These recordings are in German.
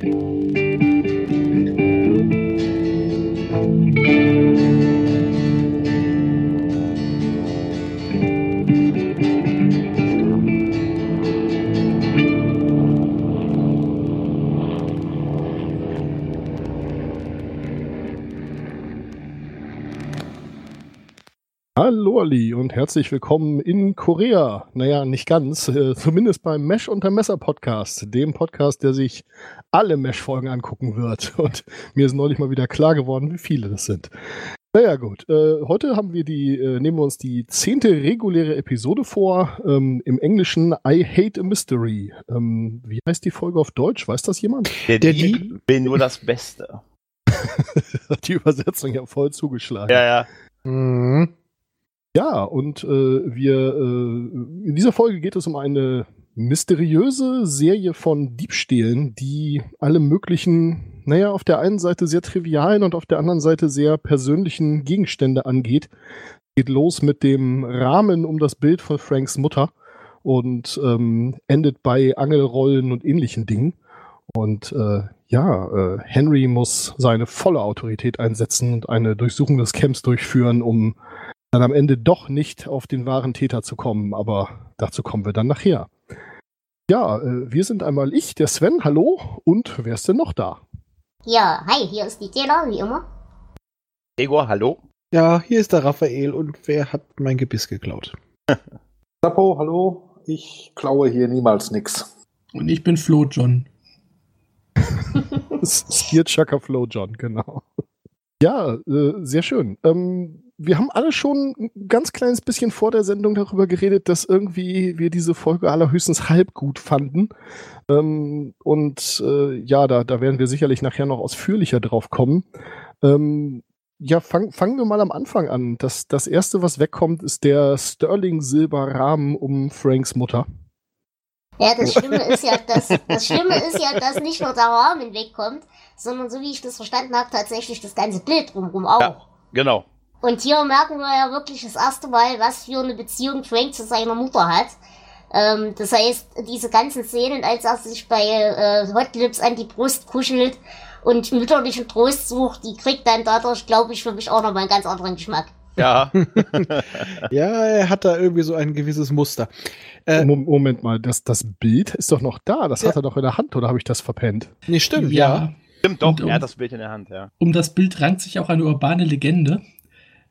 Thank you. Hallo Ali und herzlich willkommen in Korea. Naja, nicht ganz, äh, zumindest beim Mesh unter Messer Podcast, dem Podcast, der sich alle Mesh-Folgen angucken wird. Und mir ist neulich mal wieder klar geworden, wie viele das sind. Naja, gut. Äh, heute haben wir die, äh, nehmen wir uns die zehnte reguläre Episode vor. Ähm, Im Englischen I Hate a Mystery. Ähm, wie heißt die Folge auf Deutsch? Weiß das jemand? Der, Dieb will nur das Beste. Hat die Übersetzung ja voll zugeschlagen. Ja, ja. Mhm. Ja, und äh, wir äh, in dieser Folge geht es um eine mysteriöse Serie von Diebstählen, die alle möglichen, naja, auf der einen Seite sehr trivialen und auf der anderen Seite sehr persönlichen Gegenstände angeht. Geht los mit dem Rahmen um das Bild von Franks Mutter und ähm, endet bei Angelrollen und ähnlichen Dingen. Und äh, ja, äh, Henry muss seine volle Autorität einsetzen und eine Durchsuchung des Camps durchführen, um dann am Ende doch nicht auf den wahren Täter zu kommen, aber dazu kommen wir dann nachher. Ja, äh, wir sind einmal ich, der Sven, hallo, und wer ist denn noch da? Ja, hi, hier ist die Tela, wie immer. Egor, hallo. Ja, hier ist der Raphael und wer hat mein Gebiss geklaut? Sapo, hallo. Ich klaue hier niemals nix. Und ich bin Flo John. Spear Chucker Flow John, genau. Ja, äh, sehr schön. Ähm, wir haben alle schon ein ganz kleines bisschen vor der Sendung darüber geredet, dass irgendwie wir diese Folge allerhöchstens halb gut fanden. Ähm, und äh, ja, da, da werden wir sicherlich nachher noch ausführlicher drauf kommen. Ähm, ja, fang, fangen wir mal am Anfang an. Das, das erste, was wegkommt, ist der Sterling-Silberrahmen um Franks Mutter. Ja, das Schlimme ist ja, dass, das Schlimme ist ja, dass nicht nur der Rahmen wegkommt, sondern so wie ich das verstanden habe, tatsächlich das ganze Bild drumherum auch. Ja, genau. Und hier merken wir ja wirklich das erste Mal, was für eine Beziehung Frank zu seiner Mutter hat. Ähm, das heißt, diese ganzen Szenen, als er sich bei äh, Hot Lips an die Brust kuschelt und mütterlichen Trost sucht, die kriegt dann dadurch, glaube ich, für mich auch nochmal einen ganz anderen Geschmack. Ja. ja, er hat da irgendwie so ein gewisses Muster. Äh, Moment mal, das, das Bild ist doch noch da. Das Ja. hat er doch in der Hand, oder habe ich das verpennt? nee, stimmt, ja. Stimmt doch, um- er hat das Bild in der Hand, ja. Um das Bild rankt sich auch eine urbane Legende.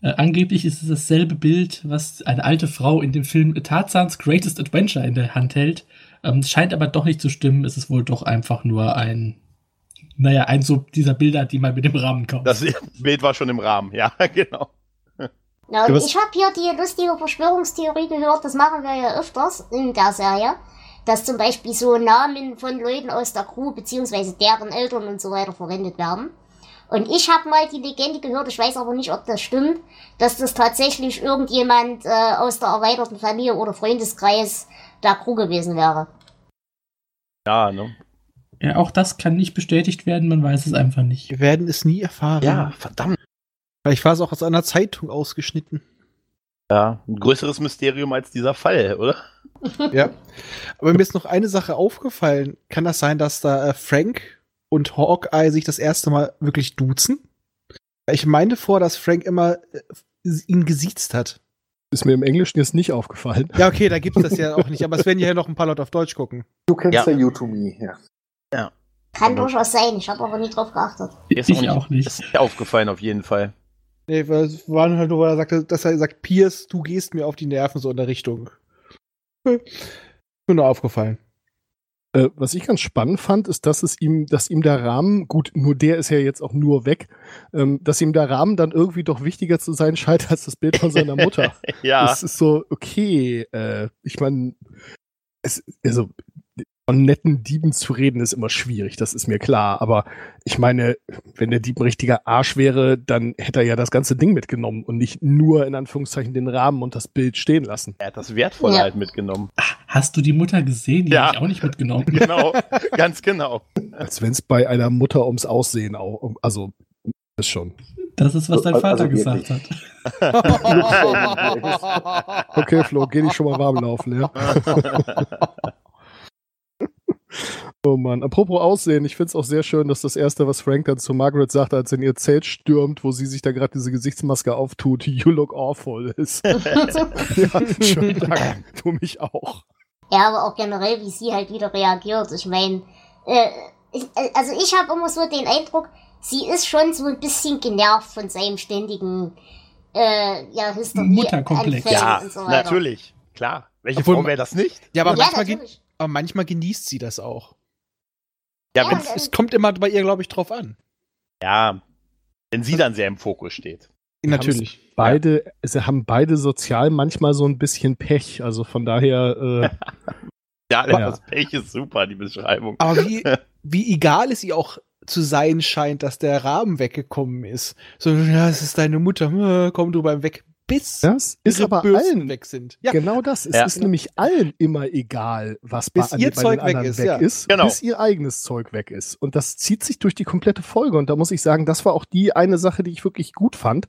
Äh, angeblich ist es dasselbe Bild, was eine alte Frau in dem Film Tarzans Greatest Adventure in der Hand hält. Ähm, scheint aber doch nicht zu stimmen. Es ist wohl doch einfach nur ein, naja, ein so dieser Bilder, die man mit dem Rahmen kauft. Das Bild war schon im Rahmen, ja, genau. Ja, und ich habe hier die lustige Verschwörungstheorie gehört, das machen wir ja öfters in der Serie, dass zum Beispiel so Namen von Leuten aus der Crew beziehungsweise deren Eltern und so weiter verwendet werden. Und ich habe mal die Legende gehört, ich weiß aber nicht, ob das stimmt, dass das tatsächlich irgendjemand äh, aus der erweiterten Familie oder Freundeskreis der Crew gewesen wäre. Ja, ne? ja, auch das kann nicht bestätigt werden, man weiß es einfach nicht. Wir werden es nie erfahren. Ja, verdammt. Vielleicht war es auch aus einer Zeitung ausgeschnitten. Ja, ein größeres Mysterium als dieser Fall, oder? ja. Aber mir ist noch eine Sache aufgefallen. Kann das sein, dass da äh, Frank und Hawkeye sich das erste Mal wirklich duzen? Ich meine vor, dass Frank immer äh, ihn gesiezt hat. Ist mir im Englischen jetzt nicht aufgefallen. Ja, okay, da gibt es das ja auch nicht, aber es werden ja noch ein paar Leute auf Deutsch gucken. Du kennst Ja. ja, You to Me, ja. Kann durchaus sein, ich habe aber nie drauf geachtet. Ist Ich auch nicht. Ist mir aufgefallen auf jeden Fall. Nee, weil es war halt nur, weil er sagte, dass er sagt, Piers, du gehst mir auf die Nerven so in der Richtung. Hm. Mir nur aufgefallen. Äh, was ich ganz spannend fand, ist, dass es ihm, dass ihm der Rahmen, gut, nur der ist ja jetzt auch nur weg, ähm, dass ihm der Rahmen dann irgendwie doch wichtiger zu sein scheint als das Bild von seiner Mutter. Ja, Es ist so, okay, äh, ich meine, es, also von netten Dieben zu reden ist immer schwierig, das ist mir klar. Aber ich meine, wenn der Dieb ein richtiger Arsch wäre, dann hätte er ja das ganze Ding mitgenommen und nicht nur in Anführungszeichen den Rahmen und das Bild stehen lassen. er hat das Wertvolle Ja. halt mitgenommen. Hast du die Mutter gesehen? Die Ja. habe ich auch nicht mitgenommen. Genau, ganz genau. Als wenn es bei einer Mutter ums Aussehen auch, um- also ist schon. Das ist, was dein Also Vater wirklich. gesagt hat. Okay, Flo, geh dich schon mal warm laufen, ja. Oh Mann. Apropos Aussehen, ich finde es auch sehr schön, dass das Erste, was Frank dann zu Margaret sagt, als er in ihr Zelt stürmt, wo sie sich da gerade diese Gesichtsmaske auftut, you look awful ist. ja, schönen Dank. Du mich auch. Ja, aber auch generell, wie sie halt wieder reagiert. Ich meine, äh, äh, also ich habe immer so den Eindruck, sie ist schon so ein bisschen genervt von seinem ständigen äh, ja, Hysterie Mutterkomplex. Ja, und so weiter. natürlich. Klar. Welche Obwohl Frau wäre das nicht? Ja, aber, Ja, manchmal, natürlich. Aber manchmal genießt sie das auch. Ja, Ja, äh, Es kommt immer bei ihr, glaube ich, drauf an. ja, wenn sie dann sehr im Fokus steht. Natürlich. Beide, sie haben beide sozial manchmal so ein bisschen Pech. Also von daher, äh, Ja, Ja. das Pech ist super, die Beschreibung. Aber wie, wie egal es ihr auch zu sein scheint, dass der Rahmen weggekommen ist. So, ja, es ist deine Mutter, äh, komm du beim Weg. Bis das ist ihre aber Bürsten allen weg sind. Ja, Genau das. Es Ja. ist nämlich allen immer egal, was Bis bei, ihr bei Zeug den weg anderen ist, weg ja. ist, Genau. bis ihr eigenes Zeug weg ist. Und das zieht sich durch die komplette Folge. Und da muss ich sagen, das war auch die eine Sache, die ich wirklich gut fand.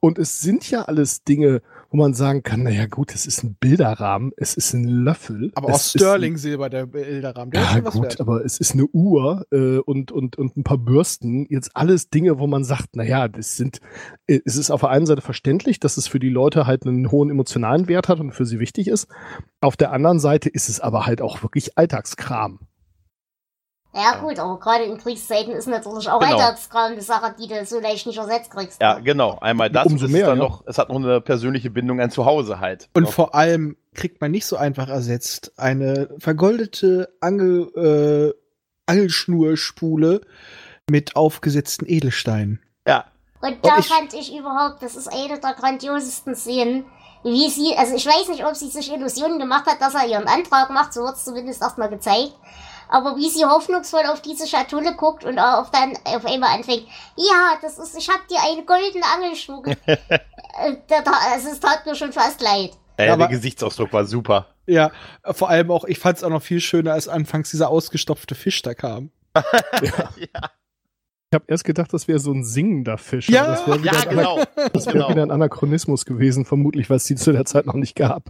Und es sind ja alles Dinge, wo man sagen kann, naja gut, es ist ein Bilderrahmen, es ist ein Löffel. aber aus ein- Sterling-Silber, der Bilderrahmen. Der ist Ja, gut, wert. aber es ist eine Uhr äh, und, und, und ein paar Bürsten. Jetzt alles Dinge, wo man sagt, naja, das sind, äh, es ist auf der einen Seite verständlich, dass es für die Leute halt einen hohen emotionalen Wert hat und für sie wichtig ist. Auf der anderen Seite ist es aber halt auch wirklich Alltagskram. Ja gut, aber gerade in Kriegszeiten ist natürlich auch Genau. Alltagskram eine Sache, die du so leicht nicht ersetzt kriegst. Ja, genau. Einmal das Umso mehr, ist dann ja. noch, es hat noch eine persönliche Bindung an Zuhause halt. Und Ja. vor allem kriegt man nicht so einfach ersetzt eine vergoldete Angel, äh, Angelschnurspule mit aufgesetzten Edelsteinen. ja, Und da Und ich- fand ich überhaupt, das ist eine der grandiosesten Szenen, wie sie, also ich weiß nicht, ob sie sich Illusionen gemacht hat, dass er ihren Antrag macht, so wird es zumindest erstmal gezeigt. Aber wie sie hoffnungsvoll auf diese Schatulle guckt und auf dann auf einmal anfängt, ja, das ist, ich hab dir eine goldene Angelschnur. ge- Äh, also es tat mir schon fast leid. äh, Aber- der Gesichtsausdruck war super. Ja, vor allem auch, ich fand es auch noch viel schöner, als anfangs dieser ausgestopfte Fisch da kam. ja, Ich habe erst gedacht, das wäre so ein singender Fisch. Ja, das wäre wieder, ja, genau. wär wieder genau. ein Anachronismus gewesen, vermutlich, weil es die zu der Zeit noch nicht gab.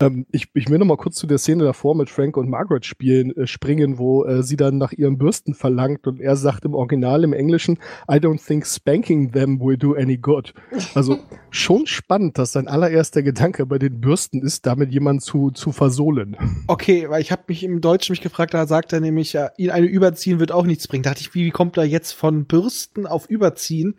Ähm, ich, ich will noch mal kurz zu der Szene davor mit Frank und Margaret spielen, äh, springen, wo äh, sie dann nach ihren Bürsten verlangt und er sagt im Original, im Englischen, I don't think spanking them will do any good. Also schon spannend, dass sein allererster Gedanke bei den Bürsten ist, damit jemanden zu, zu versohlen. Okay, weil ich habe mich im Deutschen mich gefragt, da sagt er nämlich, ja, ihn eine Überziehen wird auch nichts bringen. Da dachte ich, wie, wie kommt er jetzt von Bürsten auf Überziehen?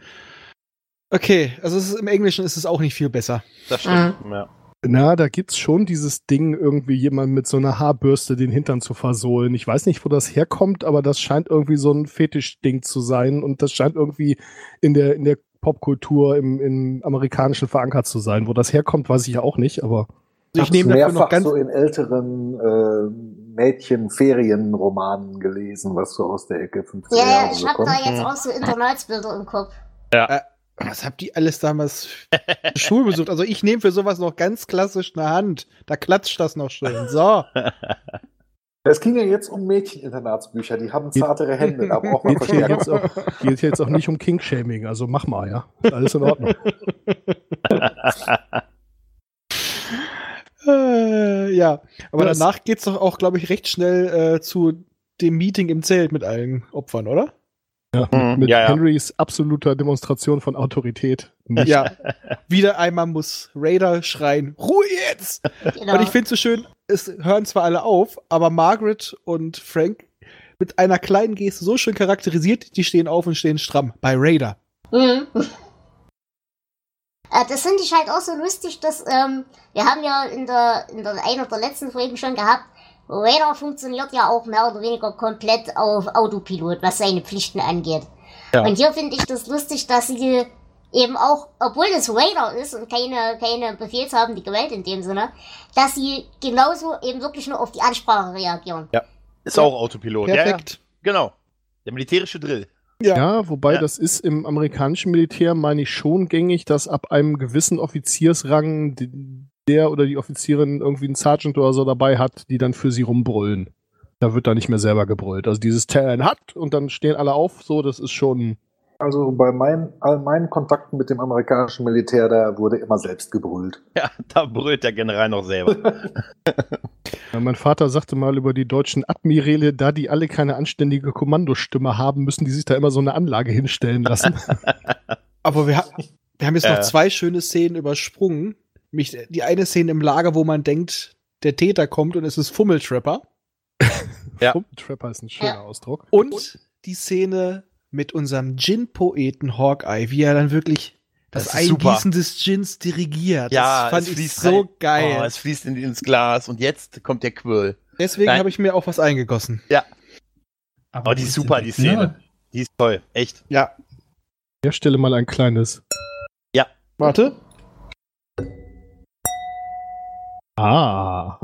Okay, also es ist, im Englischen ist es auch nicht viel besser. Das stimmt. Ja. Na, da gibt's schon dieses Ding, irgendwie jemand mit so einer Haarbürste den Hintern zu versohlen. Ich weiß nicht, wo das herkommt, aber das scheint irgendwie so ein Fetischding zu sein und das scheint irgendwie in der, in der Popkultur im, im Amerikanischen verankert zu sein. Wo das herkommt, weiß ich ja auch nicht, aber ich nehme dafür noch mehrfach ganz. so in älteren äh, Mädchen-Ferienromanen gelesen, was so aus der Ecke 50er Ja, ja, ich so hab da jetzt auch so Internatsbilder im Kopf. Was habt ihr alles damals für Schule besucht? Also ich nehme für sowas noch ganz klassisch eine Hand. Da klatscht das noch schön. So. Es ging ja jetzt um Mädcheninternatsbücher, die haben zartere Hände, da braucht man geht hier, jetzt Verstärkung. auch, geht jetzt auch nicht um King-Shaming. Also mach mal, ja. Alles in Ordnung. Äh, ja, aber Das- danach geht's doch auch, glaube ich, recht schnell äh, zu dem Meeting im Zelt mit allen Opfern, oder? Ja, Mhm, mit ja, ja. Henrys absoluter Demonstration von Autorität. Nicht. Ja. Wieder einmal muss Raider schreien, Ruhe jetzt! Genau. Und ich finde so schön, es hören zwar alle auf, aber Margaret und Frank mit einer kleinen Geste so schön charakterisiert, die stehen auf und stehen stramm. Bei Raider. Mhm. Äh, Das finde ich halt auch so lustig, dass ähm, wir haben ja in der in der einer der letzten Folgen schon gehabt, Raider funktioniert ja auch mehr oder weniger komplett auf Autopilot, was seine Pflichten angeht. Ja. Und hier finde ich das lustig, dass sie eben auch, obwohl es Raider ist und keine, keine befehlshabende Gewalt in dem Sinne, dass sie genauso eben wirklich nur auf die Ansprache reagieren. Ist auch Autopilot. Ja, ja, Perfekt. genau. Der militärische Drill. Ja, wobei Ja. das ist im amerikanischen Militär, meine ich, schon gängig, dass ab einem gewissen Offiziersrang d- der oder die Offizierin irgendwie einen Sergeant oder so dabei hat, die dann für sie rumbrüllen. Da wird da nicht mehr selber gebrüllt. Also dieses Tellen hat und dann stehen alle auf, so, das ist schon, Also bei meinen, all meinen Kontakten mit dem amerikanischen Militär, da wurde immer selbst gebrüllt. Ja, da brüllt der General noch selber. Ja, mein Vater sagte mal über die deutschen Admiräle, da die alle keine anständige Kommandostimme haben, müssen die sich da immer so eine Anlage hinstellen lassen. Aber wir, wir haben jetzt noch Äh. zwei schöne Szenen übersprungen. Mich, die eine Szene im Lager, wo man denkt, der Täter kommt und es ist Fummeltrapper. Ja. Trapper ist ein schöner Ja. Ausdruck. Und die Szene mit unserem Gin-Poeten Hawkeye, wie er dann wirklich das, Das. Eingießen des Gins dirigiert. ja, das fand es ich fließt so rein. geil. Oh, es fließt in, ins Glas und jetzt kommt der Quirl. Deswegen habe ich mir auch was eingegossen. Aber Oh, die ist super, die? Szene. Die ist toll, echt. Ja, An der Stelle mal ein kleines. warte. Ah.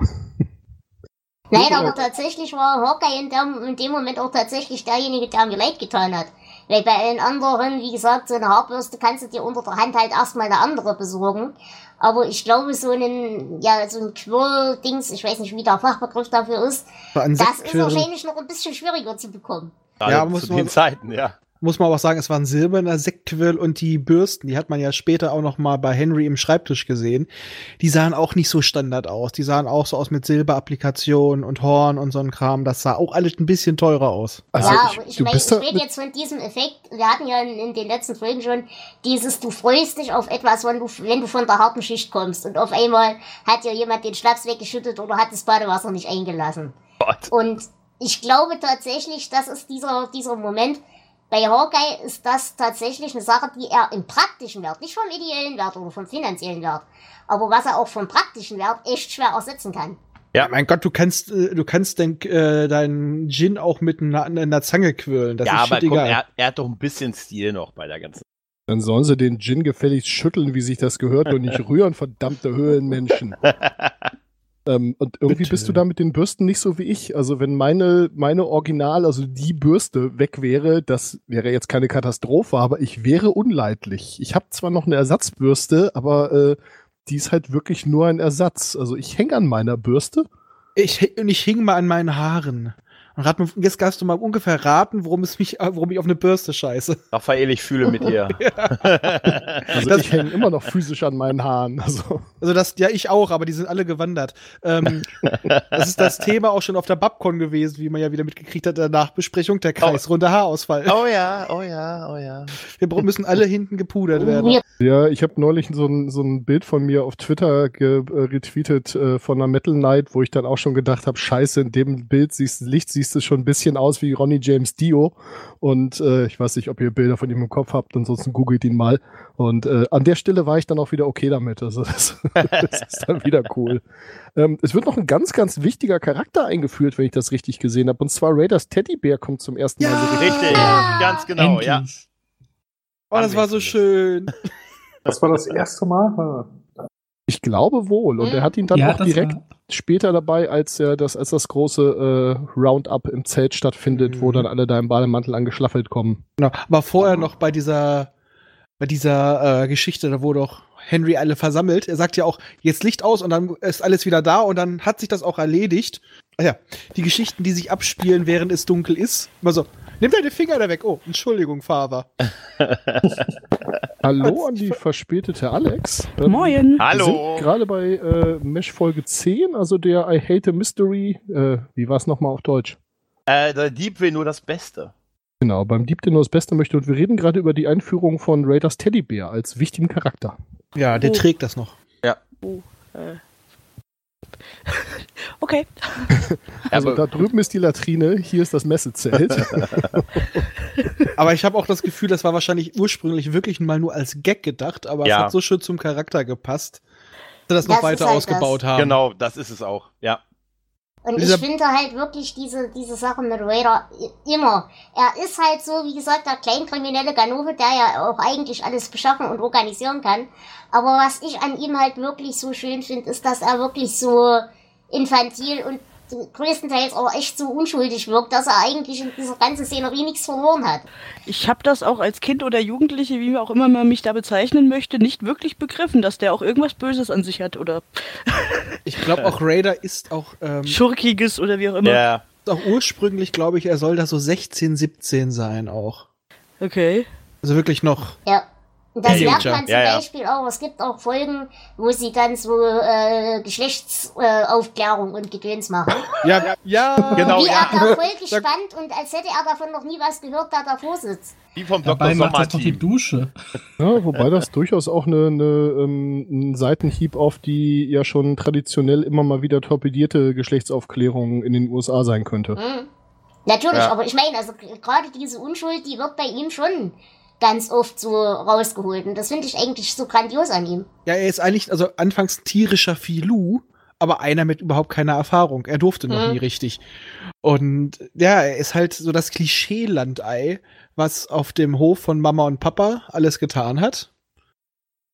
Nein, aber tatsächlich war Hawkeye in, dem- in dem Moment auch tatsächlich derjenige, der mir leid getan hat. Weil bei allen anderen, wie gesagt, so eine Haarbürste kannst du dir unter der Hand halt erstmal eine andere besorgen. Aber ich glaube, so einen, ja, so ein Quirl-Dings, ich weiß nicht, wie der Fachbegriff dafür ist, das ist wahrscheinlich noch ein bisschen schwieriger zu bekommen. Gerade Ja, muss zu man- den Zeiten, ja. Muss man aber auch sagen, es war ein silberner Sektquirl und die Bürsten, die hat man ja später auch noch mal bei Henry im Schreibtisch gesehen. Die sahen auch nicht so Standard aus. Die sahen auch so aus mit Silberapplikationen und Horn und so ein Kram. Das sah auch alles ein bisschen teurer aus. Also ja, ich, aber ich du meine, bist ich rede jetzt von diesem Effekt. Wir hatten ja in, in den letzten Folgen schon dieses, du freust dich auf etwas, wenn du, wenn du von der harten Schicht kommst und auf einmal hat dir jemand den Schnaps weggeschüttet oder hat das Badewasser nicht eingelassen. Gott. Und ich glaube tatsächlich, das ist dieser, dieser Moment. Bei Hawkeye ist das tatsächlich eine Sache, die er im praktischen Wert, nicht vom ideellen Wert oder vom finanziellen Wert, aber was er auch vom praktischen Wert echt schwer ersetzen kann. Ja. Mein Gott, du kannst, äh, du kannst den, äh, deinen Gin auch mit einer, einer Zange quirlen. Das ja, ist aber egal. er, er hat doch ein bisschen Stil noch bei der ganzen. dann sollen sie den Gin gefälligst schütteln, wie sich das gehört, und nicht rühren, verdammte Höhlenmenschen. Ähm, und irgendwie Bitte. bist du da mit den Bürsten nicht so wie ich. Also wenn meine, meine Original, also die Bürste weg wäre, das wäre jetzt keine Katastrophe, aber ich wäre unleidlich. Ich habe zwar noch eine Ersatzbürste, aber äh, die ist halt wirklich nur ein Ersatz. Also ich hänge an meiner Bürste. Ich, und ich hing mal an meinen Haaren. Und rat, jetzt kannst du mal ungefähr raten, worum es mich, äh, warum ich auf eine Bürste scheiße. Raphael, ich fühle mit dir. Also Das- ich hänge immer noch physisch an meinen Haaren. Also Also das, ja, ich auch, aber die sind alle gewandert. Ähm, das ist das Thema auch schon auf der Babcon gewesen, wie man ja wieder mitgekriegt hat, in der Nachbesprechung, der kreisrunde Haarausfall. oh ja, oh ja, oh ja. Wir müssen alle hinten gepudert werden. Ja, ich habe neulich so ein, so ein Bild von mir auf Twitter ge- äh, retweetet äh, von einer Metal Night, wo ich dann auch schon gedacht habe, scheiße, in dem Bild siehst Licht siehst du schon ein bisschen aus wie Ronnie James Dio. Und äh, ich weiß nicht, ob ihr Bilder von ihm im Kopf habt, ansonsten googelt ihn mal. Und äh, an der Stelle war ich dann auch wieder okay damit. Also das, das ist dann wieder cool. Ähm, es wird noch ein ganz, ganz wichtiger Charakter eingeführt, wenn ich das richtig gesehen habe. Und zwar Raiders Teddybär kommt zum ersten Mal so richtig. Richtig, ganz genau, ja. Endlich. Oh, das war so schön. Das war das erste Mal. Ich glaube wohl. Und er hat ihn dann ja, auch direkt war, später dabei, als er das, als das große äh, Roundup im Zelt stattfindet, wo Mhm. dann alle da im Bademantel angeschlaffelt kommen. Genau. Aber vorher noch bei dieser, bei dieser äh, Geschichte, da wurde doch Henry alle versammelt. Er sagt ja auch, jetzt Licht aus und dann ist alles wieder da und dann hat sich das auch erledigt. Ah ja, die Geschichten, die sich abspielen, während es dunkel ist. Immer so, nimm deine Finger da weg. Oh, Entschuldigung, Father. Hallo an die verspätete Alex. Ähm, Moin. Wir Hallo. sind gerade bei äh, Mesh Folge 10, also der I Hate a Mystery. Äh, wie war es nochmal auf Deutsch? Äh, der Dieb will nur das Beste. Genau, beim Dieb, der nur das Beste möchte. Und wir reden gerade über die Einführung von Raiders Teddybär als wichtigen Charakter. Ja, der Oh. trägt das noch. Äh. Okay. Also Aber- da drüben ist die Latrine, hier ist das Messezelt. Aber ich habe auch das Gefühl, das war wahrscheinlich ursprünglich wirklich mal nur als Gag gedacht, aber Ja. es hat so schön zum Charakter gepasst, dass sie das noch Das weiter halt ausgebaut haben. Genau, das ist es auch. Ja. Und ich finde halt wirklich diese, diese Sache mit Raider immer. Er ist halt so, wie gesagt, der kleinkriminelle Ganove, der ja auch eigentlich alles beschaffen und organisieren kann. Aber was ich an ihm halt wirklich so schön finde, ist, dass er wirklich so infantil und größtenteils auch echt so unschuldig wirkt, dass er eigentlich in dieser ganzen Szenerie nichts verloren hat. Ich habe das auch als Kind oder Jugendliche, wie auch immer man mich da bezeichnen möchte, nicht wirklich begriffen, dass der auch irgendwas Böses an sich hat oder Ich glaube auch Raider ist auch, ähm, Schurkiges oder wie auch immer. Ja. auch ursprünglich, glaube ich, er soll da so 16, 17 sein auch. Okay. Also wirklich noch. Ja. Und das merkt man zum Ja, ja. Beispiel auch. Es gibt auch Folgen, wo sie dann so äh, Geschlechtsaufklärung äh, und Gedöns machen. Ja, ja. Genau, Wie ja. er da voll gespannt und als hätte er davon noch nie was gehört, da davor sitzt. Wie vom Dr. Dabei macht das doch die. Dusche. Ja, wobei das durchaus auch eine, eine, ähm, ein Seitenhieb auf die ja schon traditionell immer mal wieder torpedierte Geschlechtsaufklärung in den USA sein könnte. Hm. Natürlich, Ja. aber ich meine, also gerade diese Unschuld, die wird bei ihm schon ganz oft so rausgeholt. Und das finde ich eigentlich so grandios an ihm. Ja, er ist eigentlich, also anfangs tierischer Filou, aber einer mit überhaupt keiner Erfahrung. Er durfte noch Mhm. nie richtig. Und ja, er ist halt so das Klischee-Landei, was auf dem Hof von Mama und Papa alles getan hat.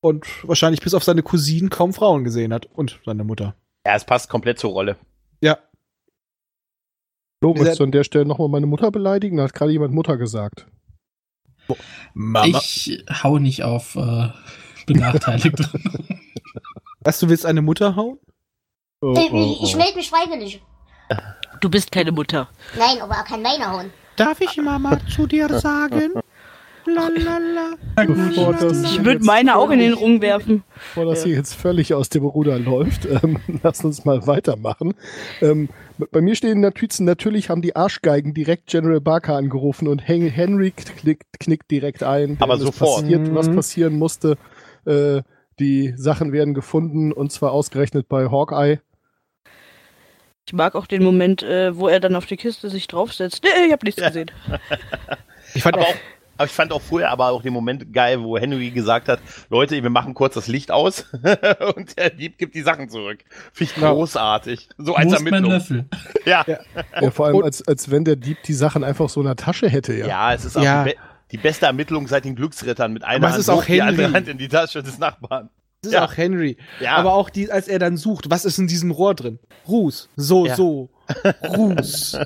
Und wahrscheinlich bis auf seine Cousinen kaum Frauen gesehen hat. Und seine Mutter. Ja, es passt komplett zur Rolle. Ja. So, möchtest du an der Stelle nochmal meine Mutter beleidigen? Da hat gerade jemand Mutter gesagt. Mama. Ich hau nicht auf äh, benachteiligt. Was, du willst eine Mutter hauen? Oh, ich oh, ich oh. melde mich freiwillig. Du bist keine Mutter. Nein, aber er kann meine hauen. Darf ich Mama zu dir sagen? Lalala. Ich würde meine auch in den Ring werfen. Bevor das hier jetzt völlig aus dem Ruder läuft, ähm, lass uns mal weitermachen. Ähm, bei mir stehen in der Notizen, natürlich haben die Arschgeigen direkt General Barker angerufen und Hen Henry knickt, knickt direkt ein. Aber sofort. Passiert, was Mhm. passieren musste. Äh, die Sachen werden gefunden und zwar ausgerechnet bei Hawkeye. Ich mag auch den Moment, äh, wo er dann auf die Kiste sich draufsetzt. Nee, ich habe nichts Ja. gesehen. Ich fand Aber auch, aber ich fand auch vorher aber auch den Moment geil, wo Henry gesagt hat, Leute, wir machen kurz das Licht aus und der Dieb gibt die Sachen zurück. Finde ich Ja. großartig. So als mein Ermittlung. Löffel? Ja. Ja. Ja, vor allem, als, als wenn der Dieb die Sachen einfach so in der Tasche hätte. Ja. ja, es ist auch Ja. die, be die beste Ermittlung seit den Glücksrittern mit einer Hand ist auch hoch, die andere. Hand in die Tasche des Nachbarn. Das ist Ja. auch Henry. Ja, Aber auch die, als er dann sucht, was ist in diesem Rohr drin? Ruß. So, Ja. so. Ruß.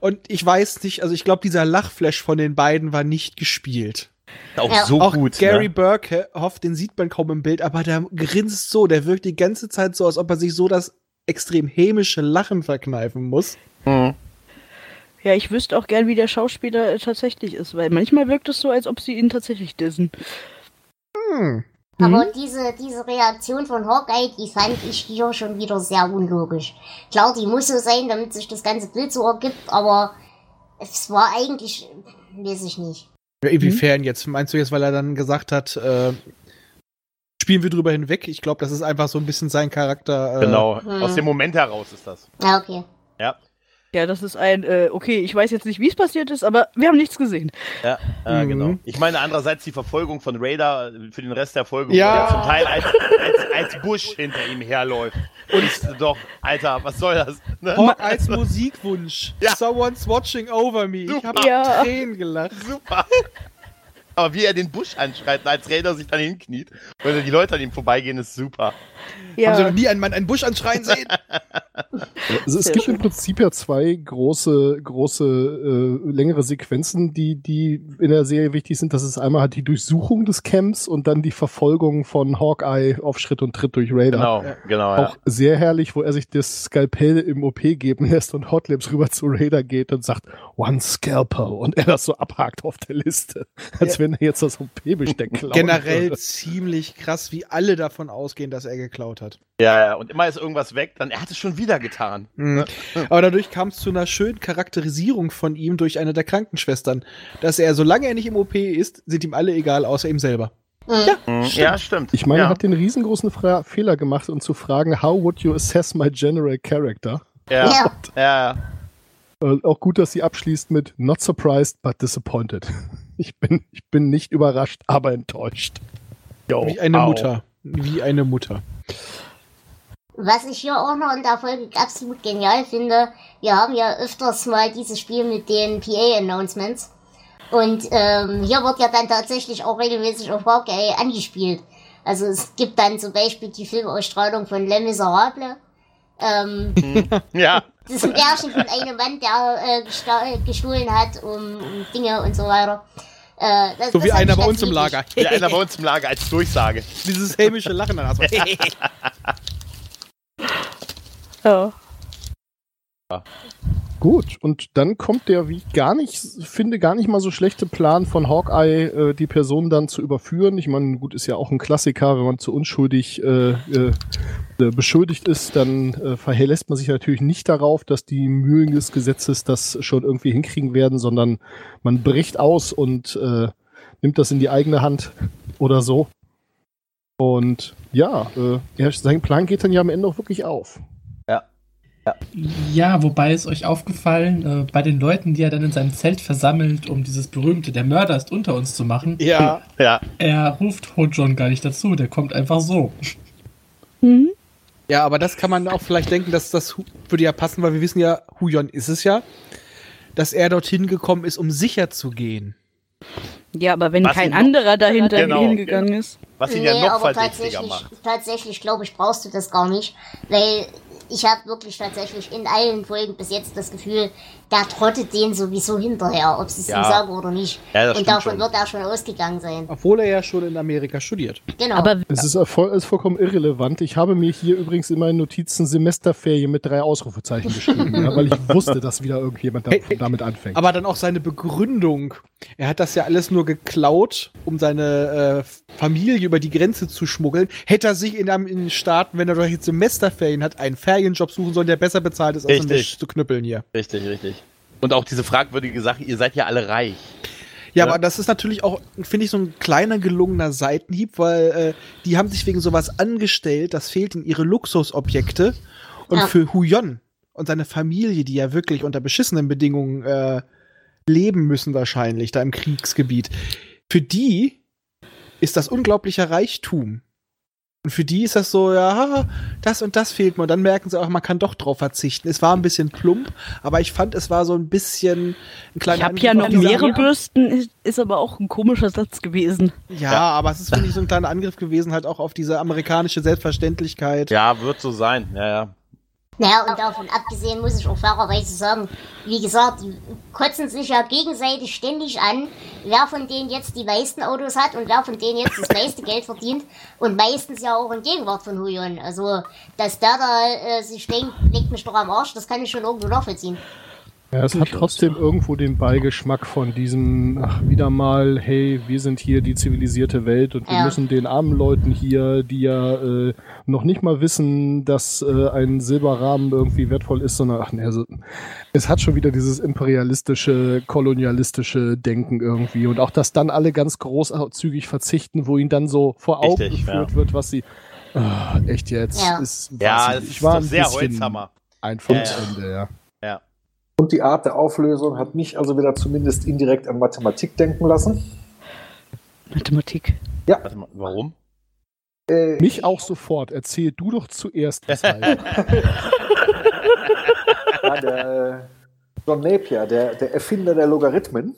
Und ich weiß nicht, also ich glaube, dieser Lachflash von den beiden war nicht gespielt. auch Ja. so auch gut. Gary ne? Burkhoff, den sieht man kaum im Bild, aber der grinst so, der wirkt die ganze Zeit so, als ob er sich so das extrem hämische Lachen verkneifen muss. Mhm. Ja, ich wüsste auch gern, wie der Schauspieler tatsächlich ist, weil manchmal wirkt es so, als ob sie ihn tatsächlich dissen. Hm. Aber diese, diese Reaktion von Hawkeye, die fand ich hier schon wieder sehr unlogisch. Klar, die muss so sein, damit sich das ganze Bild so ergibt, aber es war eigentlich, weiß ich nicht. Ja, Inwiefern jetzt? Meinst du jetzt, weil er dann gesagt hat, äh, spielen wir drüber hinweg? Ich glaube, das ist einfach so ein bisschen sein Charakter. Äh, Genau, Hm. aus dem Moment heraus ist das. Ja, okay. Ja, Ja, das ist ein, äh, okay, ich weiß jetzt nicht, wie es passiert ist, aber wir haben nichts gesehen. ja, äh, Mhm. genau. Ich meine andererseits die Verfolgung von Raider äh, für den Rest der Folge, Ja. wo er zum Teil als, als, als Busch hinter ihm herläuft. Und ist doch, Alter, was soll das? Ne? Hawk als Musikwunsch. Ja. Someone's watching over me. Ich habe Super. Ja. Tränen gelacht. Super. Aber wie er den Busch anschreit, als Raider sich dann hinkniet, weil die Leute an ihm vorbeigehen, ist super. Haben Sie noch Ja, nie einen Mann einen Busch anschreien sehen? Also es Sehr gibt schön. im Prinzip ja zwei große, große, äh, längere Sequenzen, die, die in der Serie wichtig sind. Das ist einmal halt die Durchsuchung des Camps und dann die Verfolgung von Hawkeye auf Schritt und Tritt durch Raider. Genau, Ja. genau. Ja. Auch sehr herrlich, wo er sich das Skalpell im OP geben lässt und Hotlips rüber zu Raider geht und sagt, one scalpel und er das so abhakt auf der Liste, als wenn er jetzt das OP-Besteck klaut. Generell ziemlich krass, wie alle davon ausgehen, dass er geklaut hat. Ja, ja, und immer ist irgendwas weg, dann er hat es schon wieder getan. Mhm. Aber dadurch kam es zu einer schönen Charakterisierung von ihm durch eine der Krankenschwestern, dass er, solange er nicht im OP ist, sind ihm alle egal, außer ihm selber. Mhm. Mhm. Ja, stimmt. Ich meine, ja. er hat den riesengroßen Fra Fehler gemacht und zu fragen, how would you assess my general character? ja, Ja. ja, ja. Äh, auch gut, dass sie abschließt mit not surprised, but disappointed. Ich bin, ich bin nicht überrascht, aber enttäuscht. Jo, Wie eine au. Mutter. Wie eine Mutter. Was ich hier auch noch in der Folge absolut genial finde, wir haben ja öfters mal dieses Spiel mit den PA-Announcements. Und ähm, hier wird ja dann tatsächlich auch regelmäßig auf Hawkeye angespielt. Also es gibt dann zum Beispiel die Filmausstrahlung von Les Miserables. Ähm, Ja, das ist ein Märchen von einem Mann, der äh, gestohlen hat, um, um Dinge und so weiter. Äh, das, So das wie einer bei uns im. Lager. wie einer bei uns im Lager als Durchsage. Dieses hämische Lachen dann. Also, ja. Gut, und dann kommt der, wie ich gar nicht finde, gar nicht mal so schlechte Plan von Hawkeye, äh, die Person dann zu überführen. Ich meine, gut, ist ja auch ein Klassiker, wenn man zu unschuldig äh, äh, äh, beschuldigt ist, dann äh, verlässt man sich natürlich nicht darauf, dass die Mühlen des Gesetzes das schon irgendwie hinkriegen werden, sondern man bricht aus und äh, nimmt das in die eigene Hand oder so. Und ja, äh, sein Plan geht dann ja am Ende auch wirklich auf. Ja, wobei ist euch aufgefallen, äh, bei den Leuten, die er dann in seinem Zelt versammelt, um dieses berühmte Der Mörder ist unter uns zu machen, Ja. Ja, er ruft Ho John gar nicht dazu, der kommt einfach so. Mhm. Ja, aber das kann man auch vielleicht denken, dass das würde ja passen, weil wir wissen ja, Huyon ist es ja, dass er dorthin gekommen ist, um sicher zu gehen. Ja, aber wenn Was kein anderer dahinter Genau, hingegangen ist. was ihn ja Nee, noch aber verdächtiger tatsächlich, macht. tatsächlich glaube ich, brauchst du das gar nicht, weil ich habe wirklich tatsächlich in allen Folgen bis jetzt das Gefühl, der trottet den sowieso hinterher, ob sie es Ja. ihm sagen oder nicht. Ja, Und davon schon. wird er schon ausgegangen sein. Obwohl er ja schon in Amerika studiert. Genau. Aber Es ist, voll, ist vollkommen irrelevant. Ich habe mir hier übrigens in meinen Notizen Semesterferien mit drei Ausrufezeichen geschrieben, ja, weil ich wusste, dass wieder irgendjemand da, Hey, damit anfängt. Aber dann auch seine Begründung. Er hat das ja alles nur geklaut, um seine äh, Familie über die Grenze zu schmuggeln. Hätte er sich in, einem- in den Staaten, wenn er doch jetzt Semesterferien hat, einen Ferienjob suchen sollen, der besser bezahlt ist, als Richtig. zu knüppeln hier. Richtig, richtig. Und auch diese fragwürdige Sache, ihr seid ja alle reich. Ja, Ja. aber das ist natürlich auch, finde ich, so ein kleiner gelungener Seitenhieb, weil äh, die haben sich wegen sowas angestellt, das fehlt in ihre Luxusobjekte. Und Ja. für Huyon und seine Familie, die ja wirklich unter beschissenen Bedingungen äh, leben müssen wahrscheinlich, da im Kriegsgebiet, für die ist das unglaublicher Reichtum. Und für die ist das so, ja, das und das fehlt mir. Und dann merken sie auch, man kann doch drauf verzichten. Es war ein bisschen plump, aber ich fand, es war so ein bisschen ein kleiner ich habe ja noch mehrere. Bürsten, ist, ist aber auch ein komischer Satz gewesen. Ja, Ja. aber es ist, finde ich, so ein kleiner Angriff gewesen, halt auch auf diese amerikanische Selbstverständlichkeit. Ja, wird so sein. Ja, ja. Naja, und davon abgesehen muss ich auch fairerweise sagen, wie gesagt, die kotzen sich ja gegenseitig ständig an, wer von denen jetzt die meisten Autos hat und wer von denen jetzt das meiste Geld verdient und meistens ja auch in Gegenwart von Huyon. Also, dass der da äh, sich denkt, legt mich doch am Arsch, das kann ich schon irgendwo nachvollziehen. Ja, es hat trotzdem irgendwo den Beigeschmack von diesem, ach, wieder mal, hey, wir sind hier die zivilisierte Welt und wir Ja. müssen den armen Leuten hier, die ja äh, noch nicht mal wissen, dass äh, ein Silberrahmen irgendwie wertvoll ist, sondern, ach nee, also, es hat schon wieder dieses imperialistische, kolonialistische Denken irgendwie und auch, dass dann alle ganz großzügig verzichten, wo ihnen dann so vor Augen Richtig, geführt ja. wird, was sie, ah, echt jetzt, Ja. ist, Ja, das ich, ist war ein sehr bisschen Holzhammer. Einfach ja. Ende, ja. Ja. Und die Art der Auflösung hat mich also wieder zumindest indirekt an Mathematik denken lassen. Mathematik. Warte mal, warum? Äh, Mich auch sofort. Erzähl du doch zuerst, weshalb. ja, der äh, John Napier, der, der Erfinder der Logarithmen,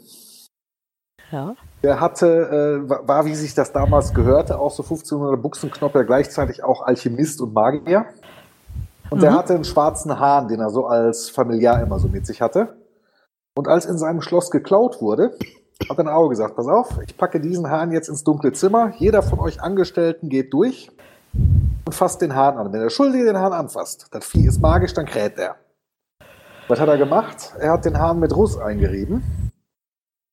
Ja. der hatte, äh, war, war, wie sich das damals gehörte, auch so 1500 Buchsenknopper, gleichzeitig auch Alchemist und Magier. Und der hatte einen schwarzen Hahn, den er so als Familiar immer so mit sich hatte. Und als in seinem Schloss geklaut wurde, hat ein Auge gesagt, pass auf, ich packe diesen Hahn jetzt ins dunkle Zimmer. Jeder von euch Angestellten geht durch und fasst den Hahn an. Wenn der Schuldige den Hahn anfasst, das Vieh ist magisch, dann kräht er. Was hat er gemacht? Er hat den Hahn mit Russ eingerieben.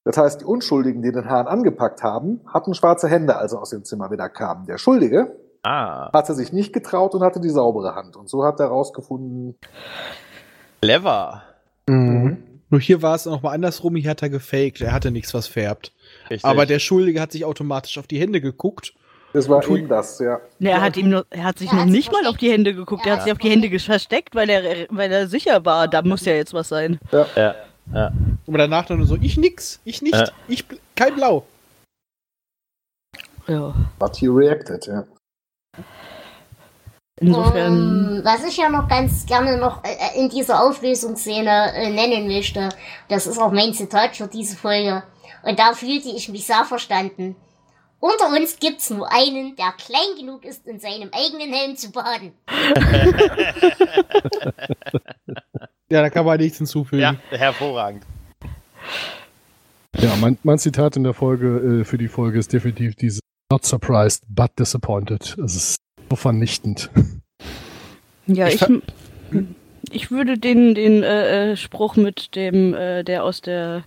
Das heißt, die Unschuldigen, die den Hahn angepackt haben, hatten schwarze Hände, als er aus dem Zimmer wieder kam. Der Schuldige Ah, hatte sich nicht getraut und hatte die saubere Hand. Und so hat er herausgefunden, clever. Nur hier war es noch mal andersrum, hier hat er gefaked, er hatte nichts, was färbt. Richtig. Aber der Schuldige hat sich automatisch auf die Hände geguckt. das war eben das, ja. Ne, er hat ihm noch, er hat sich Er noch hat nicht mal auf die Hände geguckt. Er Ja. hat sich auf die Hände versteckt, weil er, weil er sicher war, da muss ja jetzt was sein. ja, ja. Und danach dann nur so, ich nix, ich nicht, Ja. ich kein Blau. Ja. But he reacted, ja. Insofern. Ähm, was ich ja noch ganz gerne noch äh, in dieser Auflösungsszene äh, nennen möchte, das ist auch mein Zitat für diese Folge. Und da fühlte ich mich sehr verstanden. Unter uns gibt's nur einen, der klein genug ist, in seinem eigenen Helm zu baden. Ja, da kann man nichts hinzufügen. ja, hervorragend. Ja, mein, mein Zitat in der Folge, äh, für die Folge ist definitiv dieses Not surprised, but disappointed. Es ist so vernichtend. Ja, Ich ich, ich würde den, den äh, äh, Spruch mit dem, äh, der aus der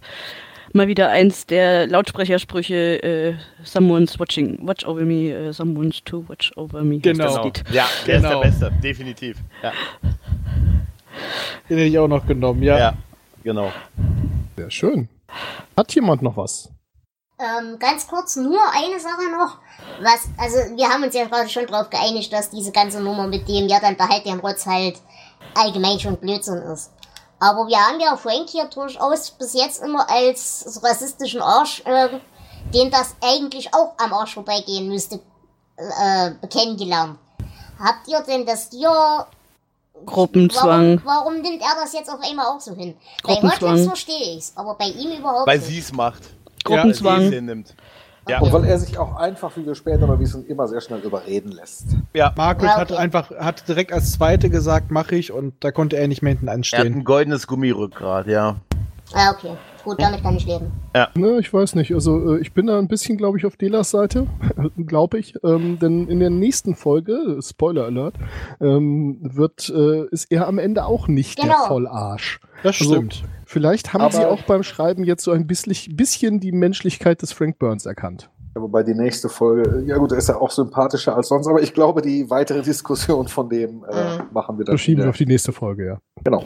mal wieder eins der Lautsprechersprüche äh, Someone's watching, watch over me, äh, someone's to watch over me. Genau. Das Genau. Lied. Ja, der Genau. ist der Beste, definitiv. Ja, Den hätte ich auch noch genommen, ja. ja. genau. Sehr schön. Hat jemand noch was? Ähm, ganz kurz nur eine Sache noch. Was, also wir haben uns ja gerade schon darauf geeinigt, dass diese ganze Nummer mit dem, ja dann behalt den Rotz halt allgemein schon Blödsinn ist. Aber wir haben ja Frank hier durchaus bis jetzt immer als rassistischen Arsch, äh, den das eigentlich auch am Arsch vorbeigehen müsste, äh, kennengelernt. Habt ihr denn das hier Gruppenzwang. Warum, warum nimmt er das jetzt auf einmal auch so hin? Bei Gruppenzwang. Hotwix verstehe ich's, aber bei ihm überhaupt Weil nicht. sie es macht. Gruppenzwang. Es hinnimmt. Ja. Und weil er sich auch einfach, wie wir später noch wissen, immer sehr schnell überreden lässt. Margaret Ja, hat okay. einfach, hat direkt als Zweite gesagt, mache ich, und da konnte er nicht mehr hinten Er hat anstehen. ein goldenes Gummirückgrat, ja. Ah, okay. Gut, damit kann ich leben. Ne, ich weiß nicht. Also äh, ich bin da ein bisschen, glaube ich, auf Delas Seite, glaube ich. Ähm, denn in der nächsten Folge, Spoiler Alert, ähm, wird äh, ist er am Ende auch nicht der Genau. Vollarsch. Das Also, stimmt. Vielleicht haben Aber- sie auch beim Schreiben jetzt so ein bisschen, bisschen die Menschlichkeit des Frank Burns erkannt. Ja, Wobei die nächste Folge, ja gut, er ist ja auch sympathischer als sonst, aber ich glaube, die weitere Diskussion von dem äh, Mhm. machen wir dann. Verschieben wir wieder. auf die nächste Folge, ja. Genau.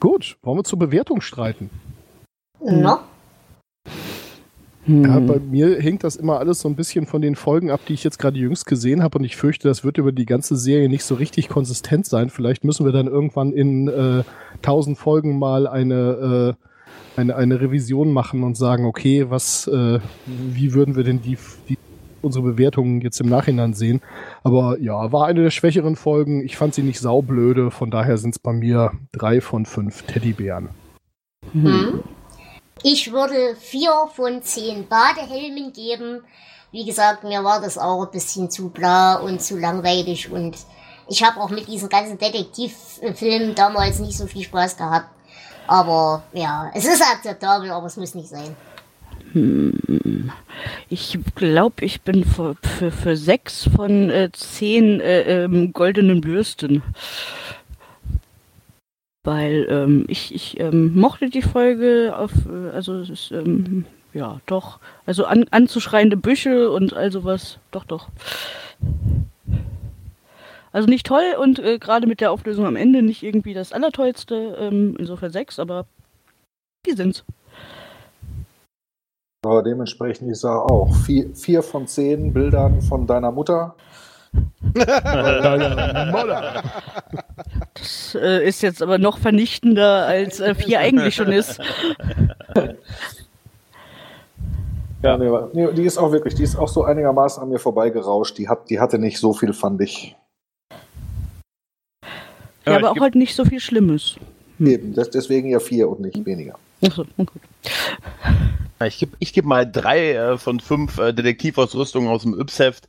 Gut, wollen wir zur Bewertung streiten? No? Hm. Ja, bei mir hängt das immer alles so ein bisschen von den Folgen ab, die ich jetzt gerade jüngst gesehen habe und ich fürchte, das wird über die ganze Serie nicht so richtig konsistent sein. Vielleicht müssen wir dann irgendwann in äh, 1000 Folgen mal eine, äh, eine, eine Revision machen und sagen, okay, was, äh, wie würden wir denn die, die unsere Bewertungen jetzt im Nachhinein sehen. Aber ja, war eine der schwächeren Folgen. Ich fand sie nicht saublöde, von daher sind es bei mir drei von fünf Teddybären. Hm. Ich würde vier von zehn Badehelmen geben. Wie gesagt, mir war das auch ein bisschen zu bla und zu langweilig und ich habe auch mit diesen ganzen Detektivfilmen damals nicht so viel Spaß gehabt. Aber ja, es ist akzeptabel, aber es muss nicht sein. Ich glaube, ich bin für, für, für sechs von äh, zehn äh, ähm, goldenen Bürsten. Weil ähm, ich, ich ähm, mochte die Folge auf, äh, also es ist, ähm, ja, doch. Also an, anzuschreiende Büsche und all sowas. Doch, doch. Also nicht toll und äh, gerade mit der Auflösung am Ende nicht irgendwie das Allertollste. Ähm, insofern sechs, aber die sind's. Aber dementsprechend, ich sage auch, vier, vier von zehn Bildern von deiner Mutter. Das äh, ist jetzt aber noch vernichtender, als äh, vier eigentlich schon ist. Ja, nee, nee, die ist auch wirklich, die ist auch so einigermaßen an mir vorbeigerauscht. Die, hat, die hatte nicht so viel, fand ich. Ja, aber auch halt nicht so viel Schlimmes. Eben, das, deswegen ja vier und nicht weniger. Achso, gut. Ich gebe ich geb mal drei äh, von fünf äh, Detektivausrüstungen aus dem Yps-Heft.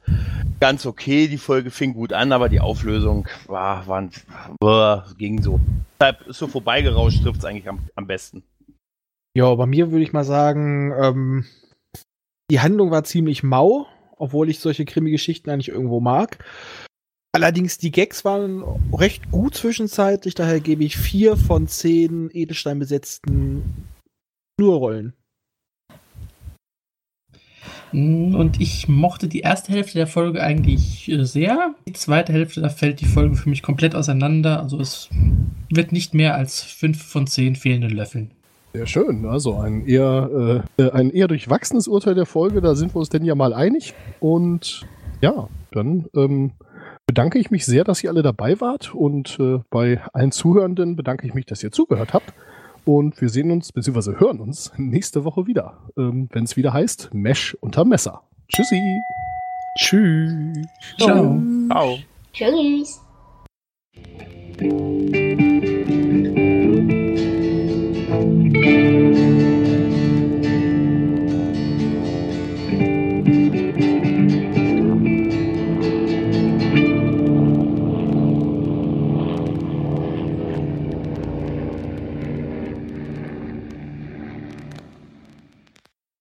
Ganz okay, die Folge fing gut an, aber die Auflösung war, war ein, boah, ging so. Deshalb ist so vorbeigerauscht, trifft es eigentlich am, am besten. Ja, bei mir würde ich mal sagen, ähm, die Handlung war ziemlich mau, obwohl ich solche Krimi-Geschichten eigentlich irgendwo mag. Allerdings die Gags waren recht gut zwischenzeitlich, daher gebe ich vier von zehn Edelstein besetzten Schnurrollen. Mm, Und ich mochte die erste Hälfte der Folge eigentlich äh, sehr. Die zweite Hälfte, da fällt die Folge für mich komplett auseinander. Also es wird nicht mehr als fünf von zehn fehlenden Löffeln. Sehr schön. Also ein eher, äh, äh, ein eher durchwachsenes Urteil der Folge, da sind wir uns denn ja mal einig. Und ja, dann ähm, bedanke ich mich sehr, dass ihr alle dabei wart. Und äh, bei allen Zuhörenden bedanke ich mich, dass ihr zugehört habt. Und wir sehen uns, bzw. hören uns nächste Woche wieder, ähm, wenn es wieder heißt Mesh unter Messer. Tschüssi. Tschüss. Ciao. Ciao. Tschüss. Tschüss.